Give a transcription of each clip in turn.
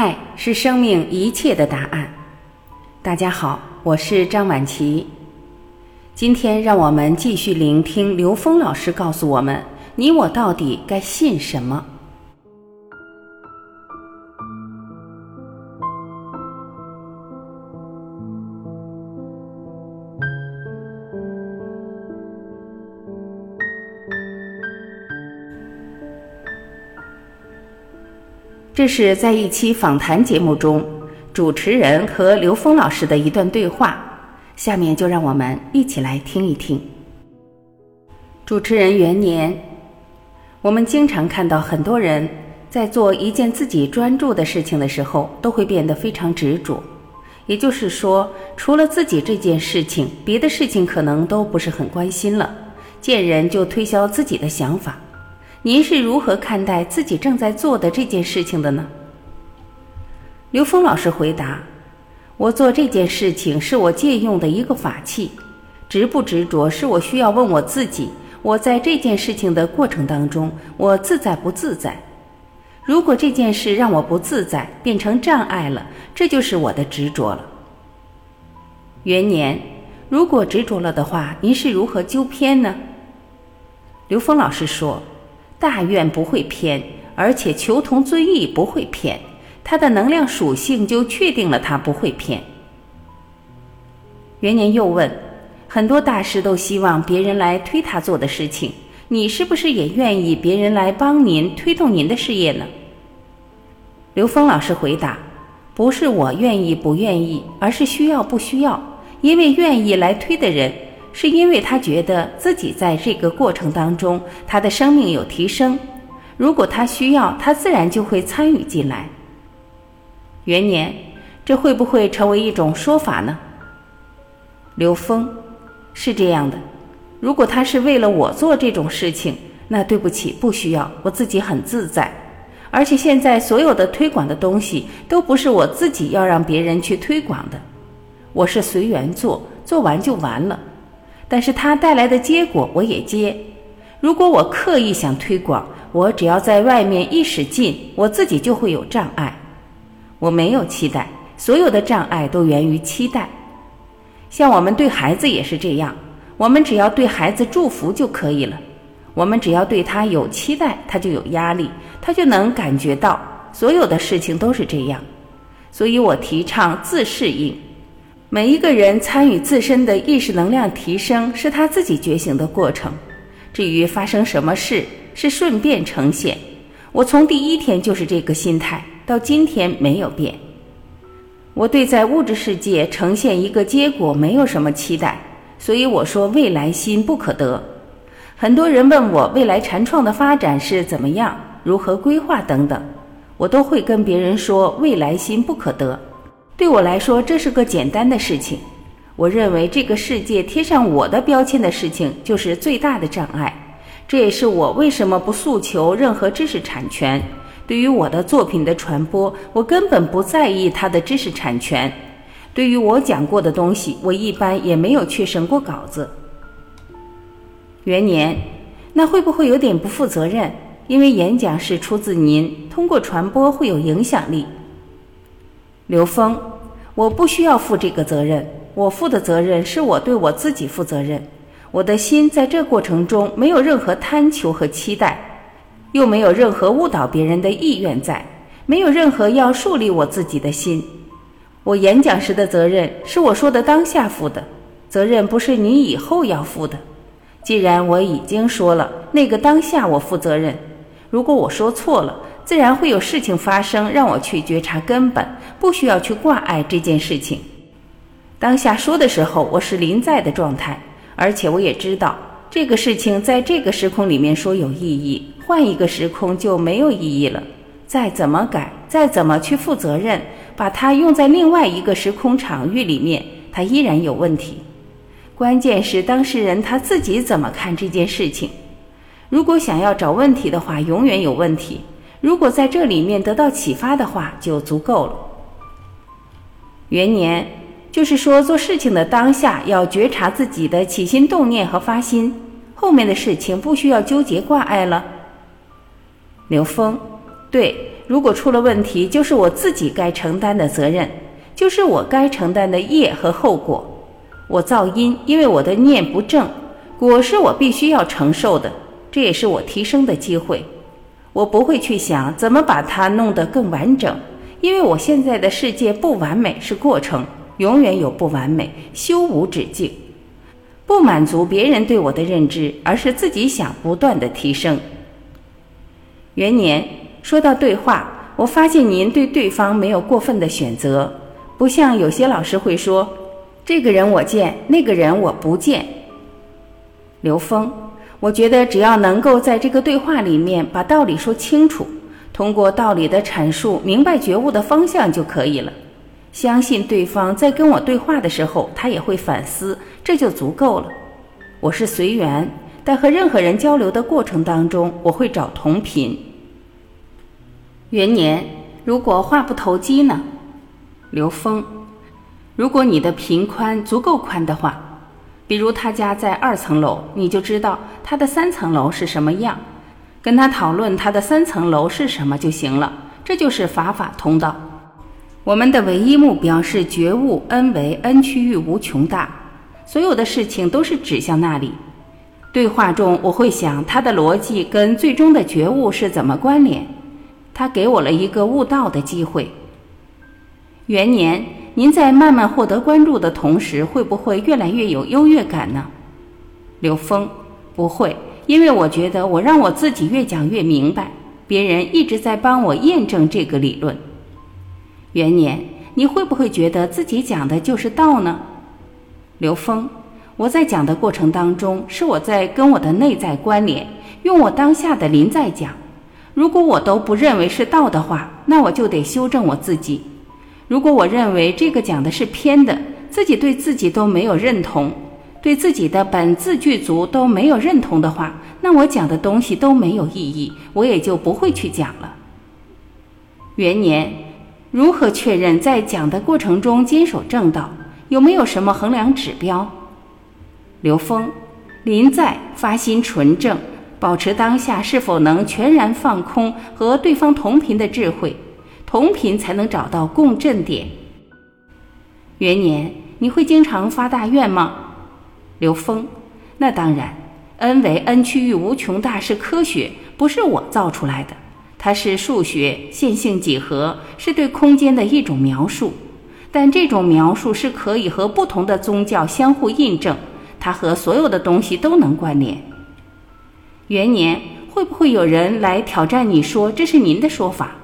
爱是生命一切的答案。大家好，我是张晚琪。今天让我们继续聆听刘峰老师告诉我们：你我到底该信什么？这是在一期访谈节目中，主持人和刘峰老师的一段对话。下面就让我们一起来听一听。主持人元年，我们经常看到很多人在做一件自己专注的事情的时候，都会变得非常执着。也就是说，除了自己这件事情，别的事情可能都不是很关心了。见人就推销自己的想法。您是如何看待自己正在做的这件事情的呢？刘峰老师回答。我做这件事情是我借用的一个法器，执不执着是我需要问我自己。我在这件事情的过程当中，我自在不自在？如果这件事让我不自在，变成障碍了，这就是我的执着了。元年，如果执着了的话，您是如何纠偏呢？刘峰老师说：“大愿不会偏，而且求同尊异不会偏。”它的能量属性就确定了，它不会偏。元年又问：很多大师都希望别人来推他做的事情，你是不是也愿意别人来帮您推动您的事业呢？刘峰老师回答：不是我愿意不愿意，而是需要不需要。因为愿意来推的人，是因为他觉得自己在这个过程当中，他的生命有提升。如果他需要，他自然就会参与进来。元年，这会不会成为一种说法呢？刘峰，是这样的。如果他是为了我做这种事情，那对不起，不需要，我自己很自在。而且现在所有的推广的东西都不是我自己要让别人去推广的，我是随缘做，做完就完了。但是它带来的结果我也接。如果我刻意想推广，我只要在外面一使劲，我自己就会有障碍。我没有期待，所有的障碍都源于期待。像我们对孩子也是这样，我们只要对孩子祝福就可以了。我们只要对他有期待，他就有压力，他就能感觉到所有的事情都是这样。所以我提倡自适应。每一个人参与自身的意识能量提升，是他自己觉醒的过程。至于发生什么事，是顺便呈现。我从第一天就是这个心态。到今天没有变，我对在物质世界呈现一个结果没有什么期待，所以我说未来心不可得。很多人问我未来禅创的发展是怎么样，如何规划等等，我都会跟别人说未来心不可得。对我来说，这是个简单的事情。我认为这个世界贴上我的标签的事情就是最大的障碍，这也是我为什么不诉求任何知识产权。对于我的作品的传播，我根本不在意它的知识产权。对于我讲过的东西，我一般也没有去审过稿子。元年，那会不会有点不负责任？因为演讲是出自您，通过传播会有影响力。刘峰，我不需要负这个责任，我负的责任是我对我自己负责任。我的心在这过程中没有任何贪求和期待。又没有任何误导别人的意愿在，没有任何要树立我自己的心。我演讲时的责任是我说的当下负的，责任不是你以后要负的。既然我已经说了那个当下我负责任，如果我说错了，自然会有事情发生，让我去觉察根本，不需要去挂碍这件事情。当下说的时候，我是临在的状态，而且我也知道这个事情在这个时空里面说有意义。换一个时空就没有意义了。再怎么改，再怎么去负责任，把它用在另外一个时空场域里面，它依然有问题。关键是当事人他自己怎么看这件事情。如果想要找问题的话，永远有问题；如果在这里面得到启发的话，就足够了。元年，就是说做事情的当下要觉察自己的起心动念和发心，后面的事情不需要纠结挂碍了。刘峰，对，如果出了问题，就是我自己该承担的责任，就是我该承担的业和后果。我造因，因为我的念不正，果是我必须要承受的，这也是我提升的机会。我不会去想怎么把它弄得更完整，因为我现在的世界不完美是过程，永远有不完美，修无止境。不满足别人对我的认知，而是自己想不断的提升。元年说到对话，我发现您对对方没有过分的选择，不像有些老师会说，这个人我见，那个人我不见。刘峰。我觉得只要能够在这个对话里面把道理说清楚，通过道理的阐述明白觉悟的方向就可以了。相信对方在跟我对话的时候，他也会反思，这就足够了。我是随缘，但和任何人交流的过程当中，我会找同频。元年，如果话不投机呢？刘峰，如果你的频宽足够宽的话。比如他家在二层楼，你就知道他的三层楼是什么样，跟他讨论他的三层楼是什么就行了。这就是法法通道。我们的唯一目标是觉悟恩为恩区域无穷大，所有的事情都是指向那里。对话中我会想他的逻辑跟最终的觉悟是怎么关联，他给我了一个悟道的机会。元年。您在慢慢获得关注的同时，会不会越来越有优越感呢？刘峰，不会，因为我觉得我让我自己越讲越明白，别人一直在帮我验证这个理论。元年，你会不会觉得自己讲的就是道呢？刘峰，我在讲的过程当中，是我在跟我的内在关联，用我当下的临在讲。如果我都不认为是道的话，那我就得修正我自己。如果我认为这个讲的是偏的，自己对自己都没有认同，对自己的本自具足都没有认同的话，那我讲的东西都没有意义，我也就不会去讲了。元年，如何确认在讲的过程中坚守正道？有没有什么衡量指标？刘峰，临在发心纯正，保持当下是否能全然放空和对方同频的智慧。同频才能找到共振点。元年，你会经常发大愿吗？刘峰，那当然。n 为 n 区域无穷大是科学，不是我造出来的，它是数学线性几何，是对空间的一种描述。但这种描述是可以和不同的宗教相互印证，它和所有的东西都能关联。元年，会不会有人来挑战你说这是您的说法？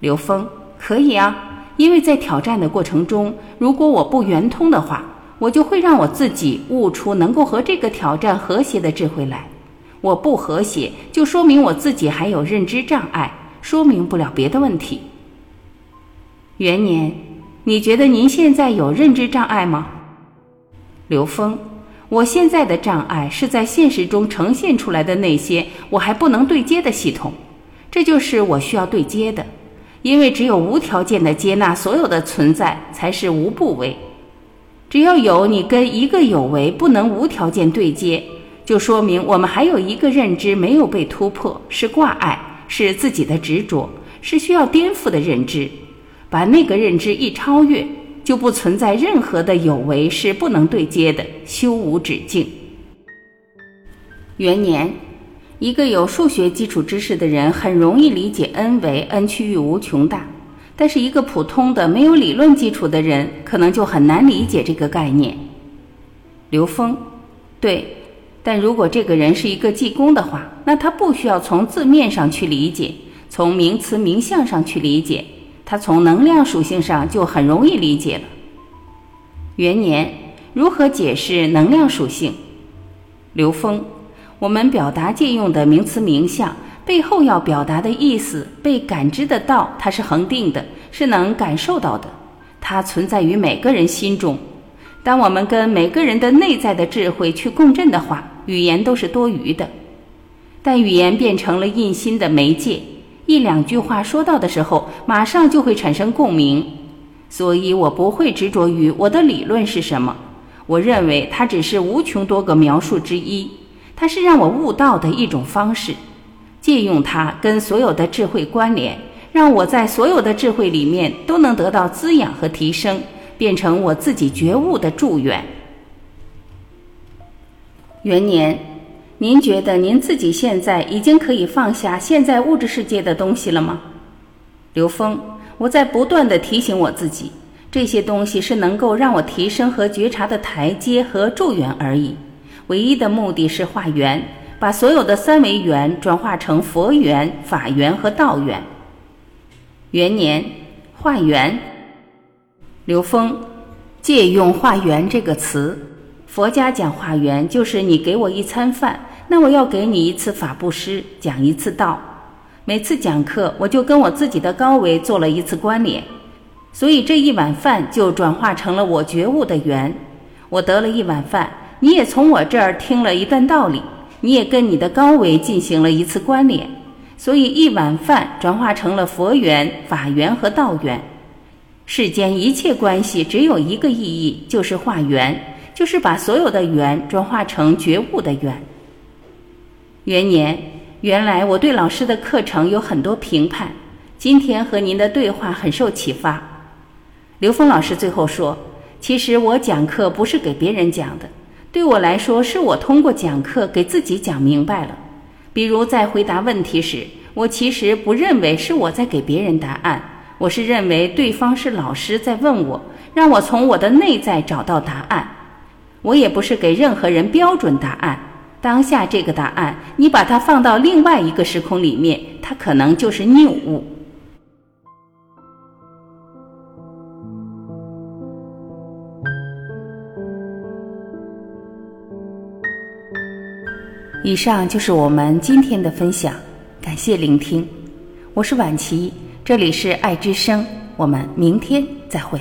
刘峰，可以啊，因为在挑战的过程中，如果我不圆通的话，我就会让我自己悟出能够和这个挑战和谐的智慧来。我不和谐，就说明我自己还有认知障碍，说明不了别的问题。元年，你觉得您现在有认知障碍吗？刘峰，我现在的障碍是在现实中呈现出来的那些我还不能对接的系统，这就是我需要对接的。因为只有无条件的接纳所有的存在，才是无不为。只要有你跟一个有为不能无条件对接，就说明我们还有一个认知没有被突破，是挂碍，是自己的执着，是需要颠覆的认知。把那个认知一超越，就不存在任何的有为是不能对接的，修无止境。元年。一个有数学基础知识的人很容易理解 n 为 n 区域无穷大，但是一个普通的没有理论基础的人可能就很难理解这个概念。刘峰，对，但如果这个人是一个技工的话，那他不需要从字面上去理解，从名词名相上去理解，他从能量属性上就很容易理解了。元年，如何解释能量属性？刘峰。我们表达借用的名词名相背后要表达的意思，被感知的道，它是恒定的，是能感受到的，它存在于每个人心中。当我们跟每个人的内在的智慧去共振的话，语言都是多余的。但语言变成了印心的媒介，一两句话说到的时候，马上就会产生共鸣。所以我不会执着于我的理论是什么，我认为它只是无穷多个描述之一。它是让我悟道的一种方式，借用它跟所有的智慧关联，让我在所有的智慧里面都能得到滋养和提升，变成我自己觉悟的助缘。元年，您觉得您自己现在已经可以放下现在物质世界的东西了吗？刘峰，我在不断的提醒我自己。这些东西是能够让我提升和觉察的台阶和助缘而已，唯一的目的是化缘，把所有的三维缘转化成佛缘、法缘和道缘。元年化缘，刘峰，借用“化缘”这个词，佛家讲化缘就是你给我一餐饭，那我要给你一次法布施，讲一次道。每次讲课，我就跟我自己的高维做了一次关联。所以这一碗饭就转化成了我觉悟的缘，我得了一碗饭，你也从我这儿听了一段道理，你也跟你的高维进行了一次关联，所以一碗饭转化成了佛缘、法缘和道缘。世间一切关系只有一个意义，就是化缘，就是把所有的缘转化成觉悟的缘。元年，原来我对老师的课程有很多评判，今天和您的对话很受启发。刘峰老师最后说：“其实我讲课不是给别人讲的，对我来说，是我通过讲课给自己讲明白了。比如在回答问题时，我其实不认为是我在给别人答案，我是认为对方是老师在问我，让我从我的内在找到答案。我也不是给任何人标准答案，当下这个答案，你把它放到另外一个时空里面，它可能就是谬误。”以上就是我们今天的分享，感谢聆听，我是婉琪，这里是爱之声，我们明天再会。